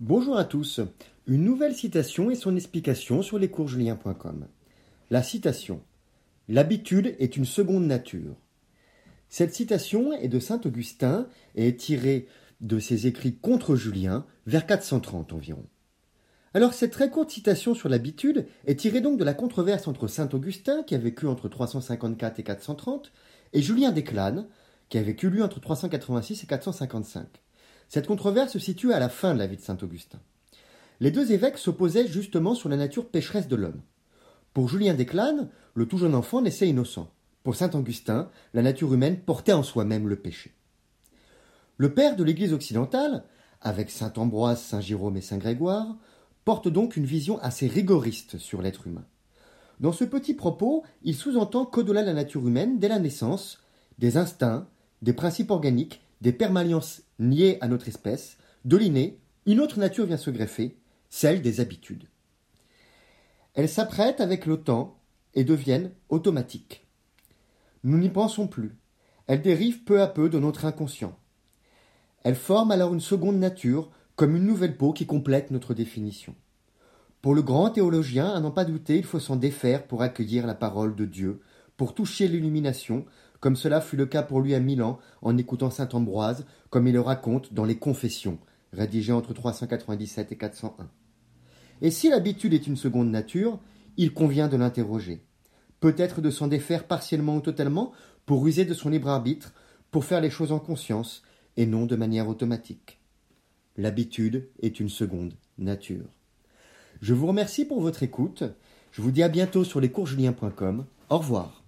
Bonjour à tous. Une nouvelle citation et son explication sur lescoursjulien.com. La citation L'habitude est une seconde nature. Cette citation est de saint Augustin et est tirée de ses écrits contre Julien vers 430 environ. Alors cette très courte citation sur l'habitude est tirée donc de la controverse entre saint Augustin qui a vécu entre 354 et 430 et Julien d'Éclane qui a vécu lui entre 386 et 455. Cette controverse se situe à la fin de la vie de saint Augustin. Les deux évêques s'opposaient justement sur la nature pécheresse de l'homme. Pour Julien d'Éclane, le tout jeune enfant naissait innocent. Pour saint Augustin, la nature humaine portait en soi-même le péché. Le père de l'Église occidentale, avec saint Ambroise, saint Jérôme et saint Grégoire, porte donc une vision assez rigoriste sur l'être humain. Dans ce petit propos, il sous-entend qu'au-delà de la nature humaine, dès la naissance, des instincts, des principes organiques, des permanences liées à notre espèce, de l'inné, une autre nature vient se greffer, celle des habitudes. Elles s'apprêtent avec le temps et deviennent automatiques. Nous n'y pensons plus. Elles dérivent peu à peu de notre inconscient. Elles forment alors une seconde nature, comme une nouvelle peau qui complète notre définition. Pour le grand théologien, à n'en pas douter, il faut s'en défaire pour accueillir la parole de Dieu, pour toucher l'illumination, comme cela fut le cas pour lui à Milan en écoutant saint Ambroise, comme il le raconte dans les Confessions, rédigées entre 397 et 401. Et si l'habitude est une seconde nature, il convient de l'interroger. Peut-être de s'en défaire partiellement ou totalement pour user de son libre arbitre, pour faire les choses en conscience et non de manière automatique. L'habitude est une seconde nature. Je vous remercie pour votre écoute. Je vous dis à bientôt sur lescoursjulien.com. Au revoir.